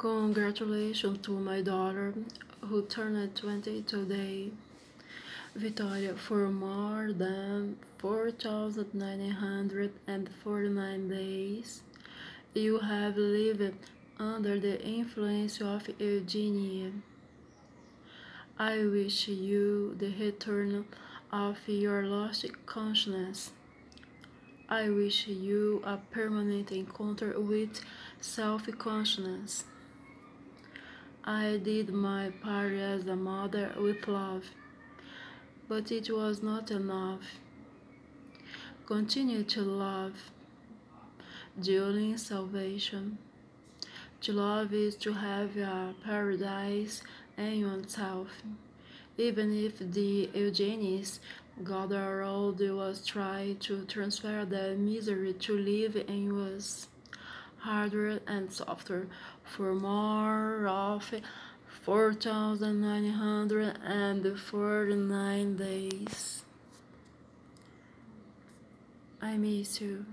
Congratulations to my daughter who turned 20 today. Victoria, for more than 4,949 days, you have lived under the influence of Eugenia. I wish you the return of your lost consciousness. I wish you a permanent encounter with self consciousness. I did my part as a mother with love, but it was not enough. Continue to love. During salvation. To love is to have a paradise in oneself. Even if the eugenists God our old was trying to transfer the misery to live in us harder and softer for more of 4,949 days. I miss you.